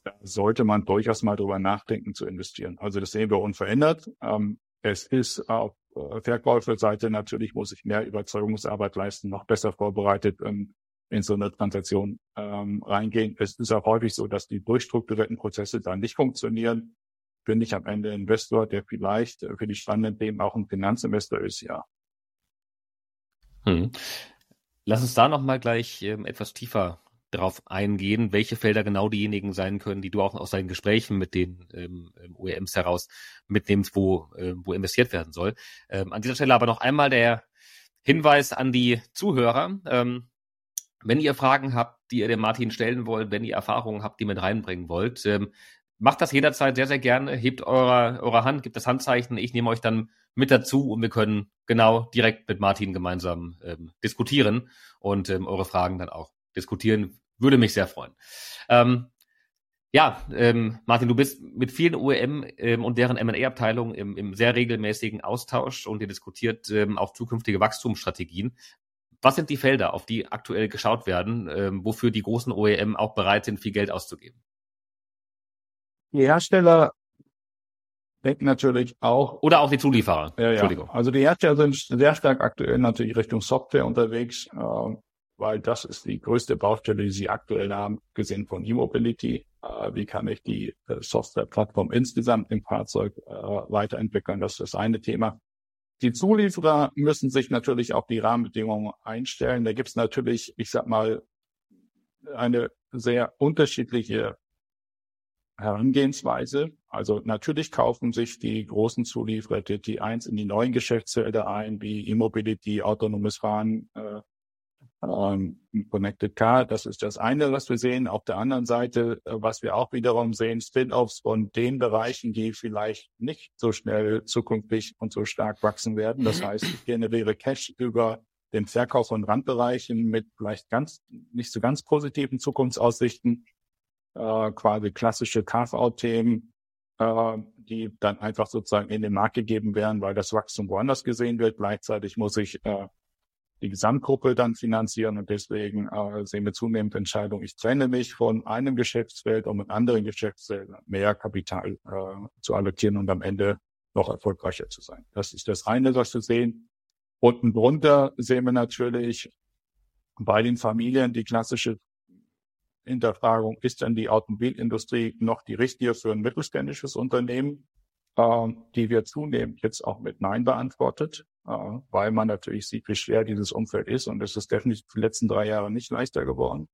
da sollte man durchaus mal drüber nachdenken zu investieren. Also das sehen wir unverändert. Ähm, es ist auf Verkäuferseite natürlich muss ich mehr Überzeugungsarbeit leisten, noch besser vorbereitet ähm, in so eine Transaktion ähm, reingehen. Es ist auch häufig so, dass die durchstrukturierten Prozesse dann nicht funktionieren. Bin ich am Ende Investor, der vielleicht für die spannenden Themen auch ein Finanzinvestor ist, ja. Hm. Lass uns da nochmal gleich ähm, etwas tiefer darauf eingehen, welche Felder genau diejenigen sein können, die du auch aus deinen Gesprächen mit den ähm, OEMs ähm, heraus mitnimmst, wo, äh, wo investiert werden soll. Ähm, an dieser Stelle aber noch einmal der Hinweis an die Zuhörer. Ähm, wenn ihr Fragen habt, die ihr dem Martin stellen wollt, wenn ihr Erfahrungen habt, die mit reinbringen wollt, ähm, macht das jederzeit sehr, sehr gerne. Hebt eure, eure Hand, gebt das Handzeichen. Ich nehme euch dann mit dazu und wir können genau direkt mit Martin gemeinsam ähm, diskutieren und ähm, eure Fragen dann auch diskutieren. Würde mich sehr freuen. Ähm, ja, ähm, Martin, du bist mit vielen OEM ähm, und deren M&A-Abteilungen im, im, sehr regelmäßigen Austausch und ihr diskutiert ähm, auch zukünftige Wachstumsstrategien. Was sind die Felder, auf die aktuell geschaut werden, ähm, wofür die großen OEM auch bereit sind, viel Geld auszugeben? Die Hersteller denken natürlich auch. Oder auch die Zulieferer. Ja, ja. Entschuldigung. Also die Hersteller sind sehr stark aktuell natürlich Richtung Software unterwegs. Äh, weil das ist die größte Baustelle, die sie aktuell haben, gesehen von E-Mobility. Äh, wie kann ich die äh, Softwareplattform insgesamt im Fahrzeug äh, weiterentwickeln? Das ist das eine Thema. Die Zulieferer müssen sich natürlich auf die Rahmenbedingungen einstellen. Da gibt es natürlich, ich sag mal, eine sehr unterschiedliche Herangehensweise. Also natürlich kaufen sich die großen Zulieferer die T1 in die neuen Geschäftsfelder ein, wie E-Mobility, autonomes Fahren, äh, ähm, Connected Car, das ist das eine, was wir sehen. Auf der anderen Seite, äh, was wir auch wiederum sehen, Spin-offs von den Bereichen, die vielleicht nicht so schnell zukünftig und so stark wachsen werden. Das mhm. heißt, ich generiere Cash über den Verkauf von Randbereichen mit vielleicht ganz, nicht so ganz positiven Zukunftsaussichten, äh, quasi klassische Carve-out-Themen, äh, die dann einfach sozusagen in den Markt gegeben werden, weil das Wachstum woanders gesehen wird. Gleichzeitig muss ich äh, die Gesamtgruppe dann finanzieren und deswegen äh, sehen wir zunehmend Entscheidungen, ich trenne mich von einem Geschäftsfeld, um in anderen Geschäftsfeldern mehr Kapital äh, zu allokieren und am Ende noch erfolgreicher zu sein. Das ist das eine, was wir sehen. Unten drunter sehen wir natürlich bei den Familien die klassische Hinterfragung, ist denn die Automobilindustrie noch die richtige für ein mittelständisches Unternehmen? Ähm, die wird zunehmend jetzt auch mit Nein beantwortet äh, weil man natürlich sieht, wie schwer dieses Umfeld ist. Und es ist definitiv die letzten drei Jahre nicht leichter geworden.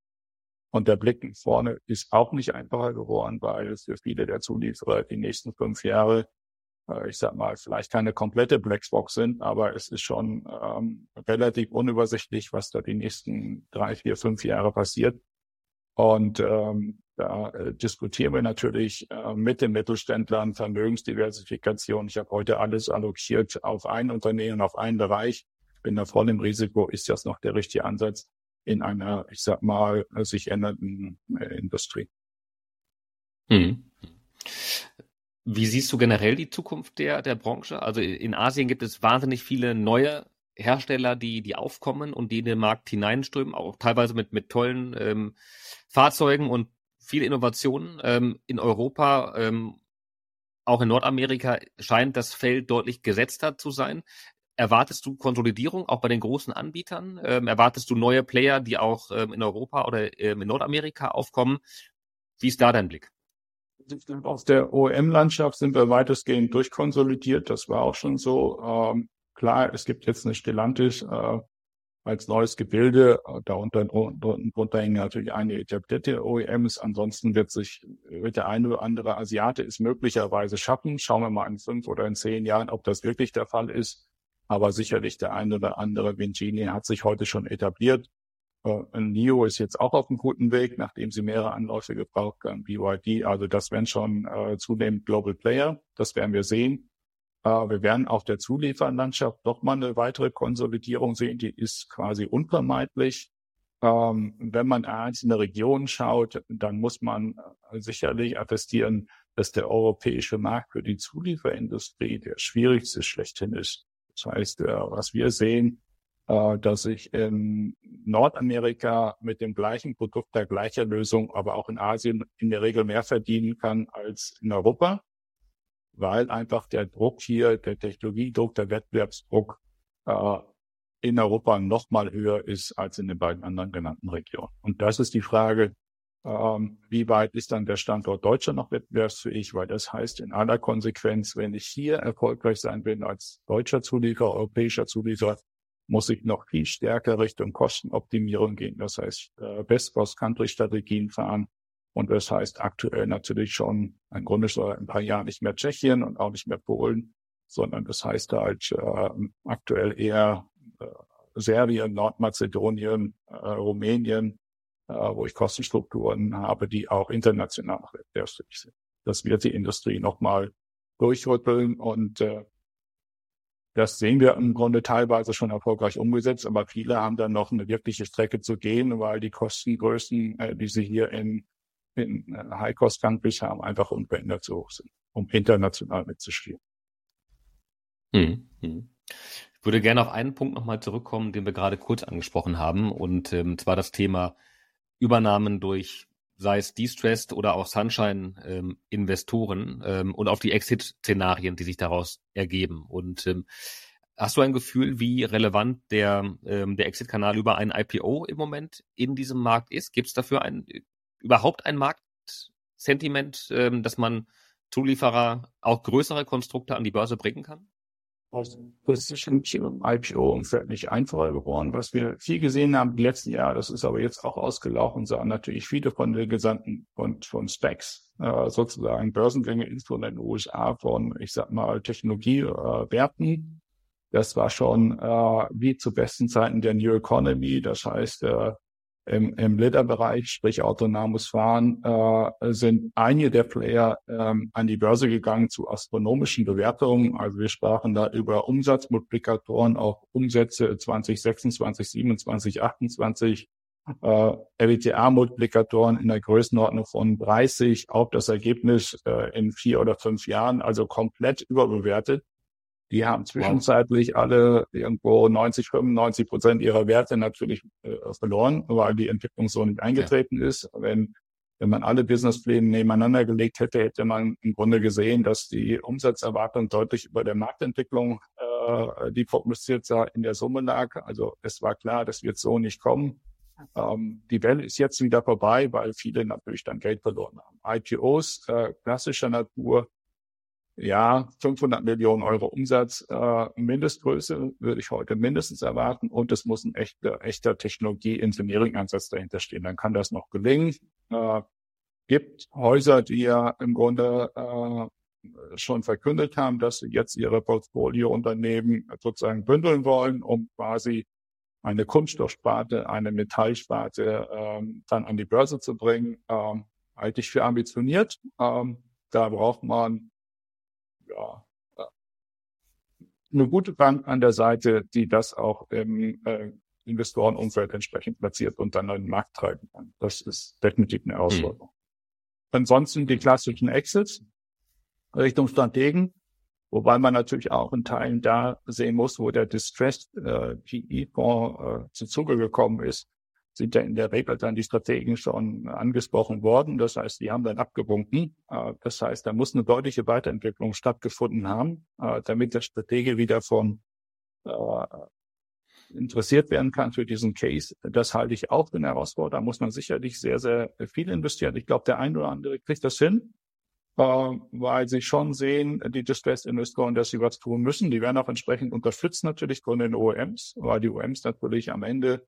Und der Blick vorne ist auch nicht einfacher geworden, weil es für viele der Zulieferer die nächsten fünf Jahre, äh, ich sag mal, vielleicht keine komplette Blackbox sind, aber es ist schon ähm, relativ unübersichtlich, was da die nächsten drei, vier, fünf Jahre passiert. Und ähm, da äh, diskutieren wir natürlich äh, mit den Mittelständlern Vermögensdiversifikation. Ich habe heute alles allokiert auf ein Unternehmen, auf einen Bereich. Bin da voll im Risiko. Ist das noch der richtige Ansatz in einer, ich sag mal, sich ändernden äh, Industrie? Hm. Wie siehst du generell die Zukunft der, der Branche? Also in Asien gibt es wahnsinnig viele neue Hersteller, die, die aufkommen und die in den Markt hineinströmen, auch teilweise mit, mit tollen ähm, Fahrzeugen und viele Innovationen ähm, in Europa. Ähm, auch in Nordamerika scheint das Feld deutlich gesetzter zu sein. Erwartest du Konsolidierung auch bei den großen Anbietern? Ähm, erwartest du neue Player, die auch ähm, in Europa oder ähm, in Nordamerika aufkommen? Wie ist da dein Blick? Aus der OEM-Landschaft sind wir weitestgehend durchkonsolidiert. Das war auch schon so. Ähm, klar, es gibt jetzt eine Stellantis äh, als neues Gebilde. Äh, darunter drunter hängen natürlich einige etablierte OEMs. Ansonsten wird sich wird der eine oder andere Asiate es möglicherweise schaffen. Schauen wir mal in fünf oder in zehn Jahren, ob das wirklich der Fall ist. Aber sicherlich der eine oder andere Vingini hat sich heute schon etabliert. Äh, NIO ist jetzt auch auf einem guten Weg, nachdem sie mehrere Anläufe gebraucht haben, BYD. Also das werden schon äh, zunehmend Global Player. Das werden wir sehen. Äh, wir werden auf der Zulieferlandschaft doch mal eine weitere Konsolidierung sehen. Die ist quasi unvermeidlich. Ähm, wenn man einzelne Regionen schaut, dann muss man äh, sicherlich attestieren, dass der europäische Markt für die Zulieferindustrie der schwierigste schlechthin ist. Das heißt, äh, was wir sehen, dass ich in Nordamerika mit dem gleichen Produkt der gleichen Lösung, aber auch in Asien in der Regel mehr verdienen kann als in Europa, weil einfach der Druck hier, der Technologiedruck, der Wettbewerbsdruck äh, in Europa noch mal höher ist als in den beiden anderen genannten Regionen. Und das ist die Frage, ähm, wie weit ist dann der Standort Deutschland noch wettbewerbsfähig? Weil das heißt in aller Konsequenz, wenn ich hier erfolgreich sein will als deutscher Zulieferer, europäischer Zulieferer, muss ich noch viel stärker Richtung Kostenoptimierung gehen. Das heißt, äh, Best-Cost-Country-Strategien fahren. Und das heißt aktuell natürlich schon, im Grunde schon ein paar Jahre nicht mehr Tschechien und auch nicht mehr Polen, sondern das heißt halt äh, aktuell eher äh, Serbien, Nordmazedonien, äh, Rumänien, äh, wo ich Kostenstrukturen habe, die auch international wettbewerbsfähig sind. Das wird die Industrie nochmal durchrütteln und äh, das sehen wir im Grunde teilweise schon erfolgreich umgesetzt, aber viele haben dann noch eine wirkliche Strecke zu gehen, weil die Kostengrößen, äh, die sie hier in, in äh, High-Cost-Countries haben, einfach unverändert so hoch sind, um international mitzuspielen. Hm, hm. Ich würde gerne auf einen Punkt nochmal zurückkommen, den wir gerade kurz angesprochen haben, und ähm, zwar das Thema Übernahmen durch sei es Distressed oder auch Sunshine-Investoren ähm, ähm, und auf die Exit-Szenarien, die sich daraus ergeben. Und ähm, hast du ein Gefühl, wie relevant der, ähm, der Exit-Kanal über ein IPO im Moment in diesem Markt ist? Gibt es dafür ein, überhaupt ein Marktsentiment, ähm, dass man Zulieferer auch größere Konstrukte an die Börse bringen kann? Das ist sicherlich im IPO-Umfeld nicht einfacher geworden. Was wir viel gesehen haben die letzten Jahre, das ist aber jetzt auch ausgelaufen, sahen natürlich viele von den Gesandten von, von Specs, äh, sozusagen Börsengänge, insbesondere in den USA von, ich sag mal, Technologiewerten. Äh, das war schon äh, wie zu besten Zeiten der New Economy. Das heißt, äh, im, im Lederbereich, sprich autonomes Fahren, äh, sind einige der Player ähm, an die Börse gegangen zu astronomischen Bewertungen. Also wir sprachen da über Umsatzmultiplikatoren, auch Umsätze 2026, 27, 28, äh, LTA-Multiplikatoren in der Größenordnung von 30 auf das Ergebnis äh, in vier oder fünf Jahren, also komplett überbewertet. Die haben zwischenzeitlich wow. alle irgendwo 90, 95 Prozent ihrer Werte natürlich äh, verloren, weil die Entwicklung so nicht eingetreten ja. ist. Wenn, wenn man alle Businesspläne nebeneinander gelegt hätte, hätte man im Grunde gesehen, dass die Umsatzerwartung deutlich über der Marktentwicklung, äh, die prognostiziert in der Summe lag. Also es war klar, das wird so nicht kommen. Ähm, die Welle ist jetzt wieder vorbei, weil viele natürlich dann Geld verloren haben. IPOs äh, klassischer Natur ja, 500 Millionen Euro Umsatz, äh, Mindestgröße würde ich heute mindestens erwarten und es muss ein echter, echter Technologie-Engineering-Ansatz dahinter stehen. Dann kann das noch gelingen. Äh, gibt Häuser, die ja im Grunde äh, schon verkündet haben, dass sie jetzt ihre Portfoliounternehmen sozusagen bündeln wollen, um quasi eine Kunststoffsparte, eine Metallsparte ähm, dann an die Börse zu bringen, ähm, halte ich für ambitioniert. Ähm, da braucht man ja, eine gute Bank an der Seite, die das auch im äh, Investorenumfeld entsprechend platziert und dann an den Markt treiben kann. Das ist definitiv eine Herausforderung. Mhm. Ansonsten die klassischen Exits Richtung Strategen, wobei man natürlich auch in Teilen da sehen muss, wo der Distressed äh, PE-Fonds äh, zu Zuge gekommen ist. Sind ja in der Regel dann die Strategen schon angesprochen worden. Das heißt, die haben dann abgewunken. Äh, das heißt, da muss eine deutliche Weiterentwicklung stattgefunden haben, äh, damit der Stratege wieder von äh, interessiert werden kann für diesen Case. Das halte ich auch für eine Herausforderung. Da muss man sicherlich sehr, sehr viel investieren. Ich glaube, der ein oder andere kriegt das hin, weil sie schon sehen, die Distressed-Investoren, dass sie was tun müssen. Die werden auch entsprechend unterstützt natürlich von den OEMs, weil die OEMs natürlich am Ende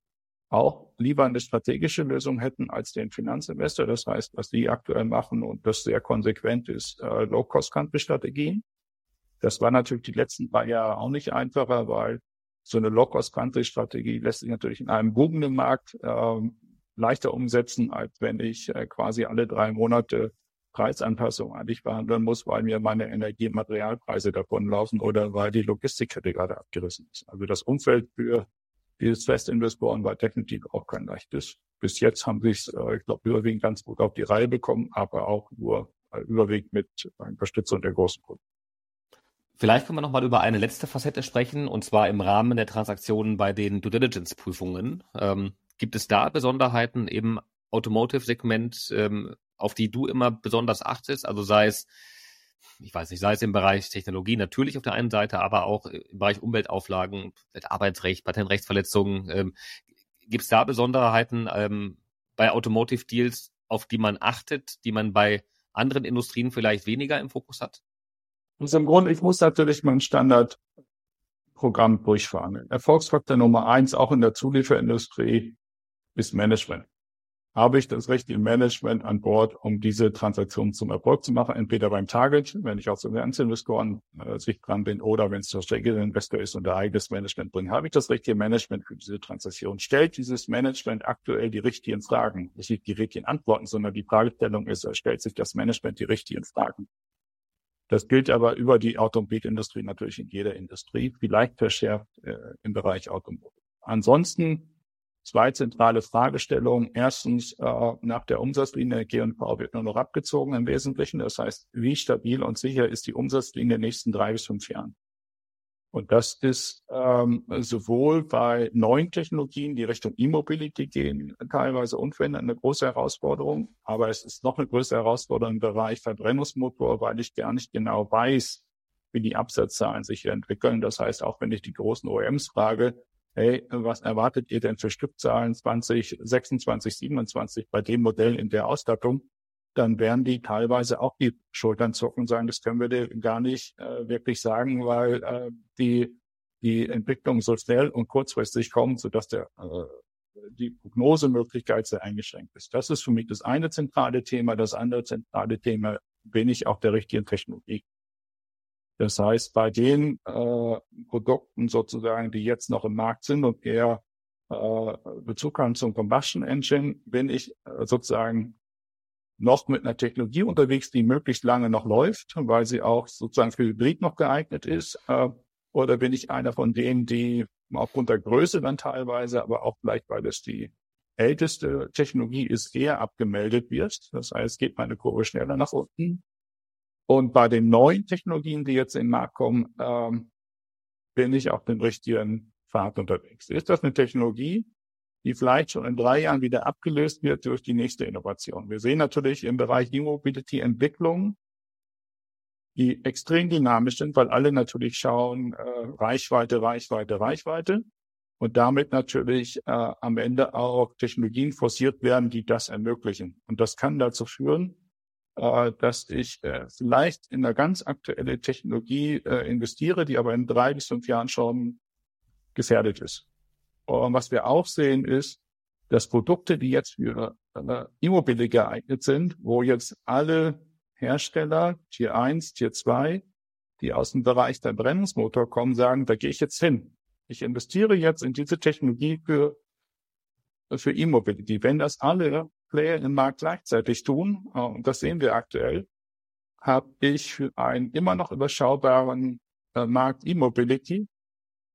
auch lieber eine strategische Lösung hätten als den Finanzinvestor. Das heißt, was die aktuell machen und das sehr konsequent ist, äh, Low-Cost-Country-Strategien. Das war natürlich die letzten paar Jahre auch nicht einfacher, weil so eine Low-Cost-Country-Strategie lässt sich natürlich in einem boomenden Markt äh, leichter umsetzen, als wenn ich äh, quasi alle drei Monate Preisanpassungen eigentlich behandeln muss, weil mir meine Energie- und Materialpreise davonlaufen oder weil die Logistikkette gerade abgerissen ist. Also das Umfeld für dieses Festinvestoren war definitiv auch kein leichtes. Bis jetzt haben sie es, äh, ich glaube, überwiegend ganz gut auf die Reihe bekommen, aber auch nur äh, überwiegend mit Unterstützung der großen Kunden. Vielleicht können wir noch mal über eine letzte Facette sprechen, und zwar im Rahmen der Transaktionen bei den Due Diligence Prüfungen. Ähm, gibt es da Besonderheiten im Automotive-Segment, ähm, auf die du immer besonders achtest? Also sei es ich weiß nicht, sei es im Bereich Technologie natürlich auf der einen Seite, aber auch im Bereich Umweltauflagen, Arbeitsrecht, Patentrechtsverletzungen. Ähm, Gibt es da Besonderheiten ähm, bei Automotive Deals, auf die man achtet, die man bei anderen Industrien vielleicht weniger im Fokus hat? Also im Grunde, ich muss natürlich mein Standardprogramm durchfahren. Erfolgsfaktor Nummer eins, auch in der Zulieferindustrie, ist Management habe ich das richtige Management an Bord, um diese Transaktion zum Erfolg zu machen, entweder beim Target, wenn ich aus dem Einzelinvestoren äh, Sicht dran bin, oder wenn es der strategische Investor ist und der eigenes Management bringt, habe ich das richtige Management für diese Transaktion. Stellt dieses Management aktuell die richtigen Fragen, nicht die richtigen Antworten, sondern die Fragestellung ist, stellt sich das Management die richtigen Fragen. Das gilt aber über die Automobilindustrie natürlich in jeder Industrie, vielleicht verschärft äh, im Bereich Automobil. Ansonsten Zwei zentrale Fragestellungen. Erstens, äh, nach der Umsatzlinie G&V wird nur noch abgezogen im Wesentlichen. Das heißt, wie stabil und sicher ist die Umsatzlinie in den nächsten drei bis fünf Jahren? Und das ist ähm, sowohl bei neuen Technologien, die Richtung E-Mobility gehen, teilweise wenn eine große Herausforderung. Aber es ist noch eine größere Herausforderung im Bereich Verbrennungsmotor, weil ich gar nicht genau weiß, wie die Absatzzahlen sich entwickeln. Das heißt, auch wenn ich die großen OEMs frage, hey, was erwartet ihr denn für Stückzahlen 20, 26, 27 bei dem Modell in der Ausstattung? Dann werden die teilweise auch die Schultern zucken und sagen, das können wir dir gar nicht äh, wirklich sagen, weil äh, die, die Entwicklung so schnell und kurzfristig kommt, sodass der, äh, die Prognosemöglichkeit sehr eingeschränkt ist. Das ist für mich das eine zentrale Thema. Das andere zentrale Thema, bin ich auf der richtigen Technologie? Das heißt, bei den äh, Produkten sozusagen, die jetzt noch im Markt sind und eher äh, Bezug haben zum Combustion Engine, bin ich äh, sozusagen noch mit einer Technologie unterwegs, die möglichst lange noch läuft, weil sie auch sozusagen für Hybrid noch geeignet ist. Äh, oder bin ich einer von denen, die aufgrund der Größe dann teilweise, aber auch vielleicht, weil es die älteste Technologie ist, eher abgemeldet wird. Das heißt, geht meine Kurve schneller nach unten. Und bei den neuen Technologien, die jetzt in den Markt kommen, ähm, bin ich auf dem richtigen Pfad unterwegs. Ist das eine Technologie, die vielleicht schon in drei Jahren wieder abgelöst wird durch die nächste Innovation? Wir sehen natürlich im Bereich E-Mobility Entwicklungen, die extrem dynamisch sind, weil alle natürlich schauen, äh, Reichweite, Reichweite, Reichweite. Und damit natürlich äh, am Ende auch Technologien forciert werden, die das ermöglichen. Und das kann dazu führen, dass ich äh, vielleicht in eine ganz aktuelle Technologie äh, investiere, die aber in drei bis fünf Jahren schon gefährdet ist. Und was wir auch sehen ist, dass Produkte, die jetzt für äh, E-Mobility geeignet sind, wo jetzt alle Hersteller Tier 1, Tier 2, die aus dem Bereich der Brennungsmotor kommen, sagen, da gehe ich jetzt hin. Ich investiere jetzt in diese Technologie für, für E-Mobility. Wenn das alle Player im Markt gleichzeitig tun, äh, und das sehen wir aktuell, habe ich für einen immer noch überschaubaren äh, Markt E-Mobility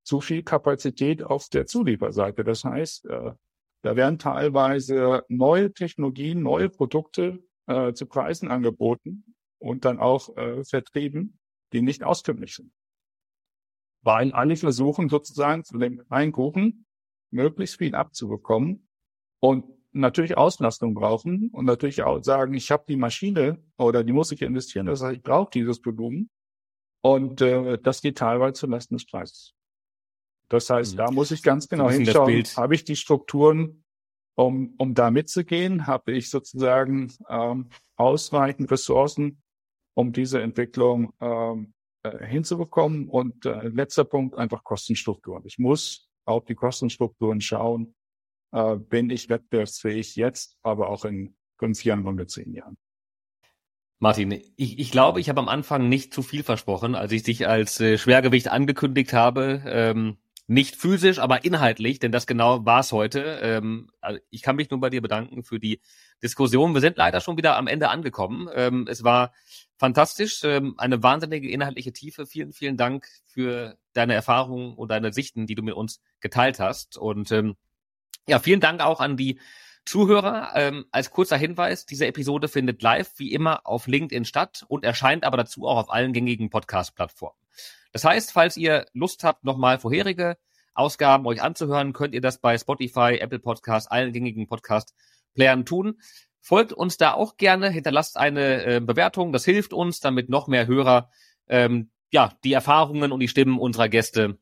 zu viel Kapazität auf der Zulieferseite. Das heißt, äh, da werden teilweise neue Technologien, neue Produkte zu Preisen angeboten und dann auch vertrieben, die nicht auskömmlich sind. Weil alle versuchen sozusagen zu dem einen Kuchen möglichst viel abzubekommen und natürlich Auslastung brauchen und natürlich auch sagen, ich habe die Maschine oder die muss ich investieren, das heißt, ich brauche dieses Volumen. Und äh, das geht teilweise zulasten des Preises. Das heißt, mhm. da muss ich ganz genau hinschauen, habe ich die Strukturen, um, um da mitzugehen, habe ich sozusagen ähm, ausreichend Ressourcen, um diese Entwicklung ähm, äh, hinzubekommen. Und äh, letzter Punkt, einfach Kostenstrukturen. Ich muss auf die Kostenstrukturen schauen, äh, bin ich wettbewerbsfähig jetzt, aber auch in fünf Jahren oder zehn Jahren. Martin, ich, ich glaube, ich habe am Anfang nicht zu viel versprochen, als ich dich als äh, Schwergewicht angekündigt habe. Ähm, nicht physisch, aber inhaltlich, denn das genau war es heute. Ähm, also ich kann mich nur bei dir bedanken für die Diskussion. Wir sind leider schon wieder am Ende angekommen. Ähm, es war fantastisch, ähm, eine wahnsinnige inhaltliche Tiefe. Vielen, vielen Dank für deine Erfahrungen und deine Sichten, die du mit uns geteilt hast. Und ähm, ja, vielen Dank auch an die Zuhörer, ähm, als kurzer Hinweis, diese Episode findet live wie immer auf LinkedIn statt und erscheint aber dazu auch auf allen gängigen Podcast-Plattformen. Das heißt, falls ihr Lust habt, nochmal vorherige Ausgaben euch anzuhören, könnt ihr das bei Spotify, Apple Podcast, allen gängigen Podcast-Playern tun. Folgt uns da auch gerne, hinterlasst eine äh, Bewertung, das hilft uns, damit noch mehr Hörer ähm, ja die Erfahrungen und die Stimmen unserer Gäste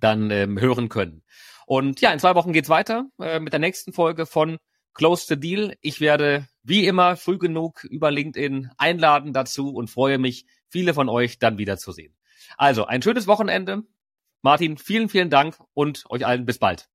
dann ähm, hören können. Und ja, in zwei Wochen geht's weiter äh, mit der nächsten Folge von Close the Deal. Ich werde wie immer früh genug über LinkedIn einladen dazu und freue mich, viele von euch dann wiederzusehen. Also ein schönes Wochenende. Martin, vielen, vielen Dank und euch allen bis bald.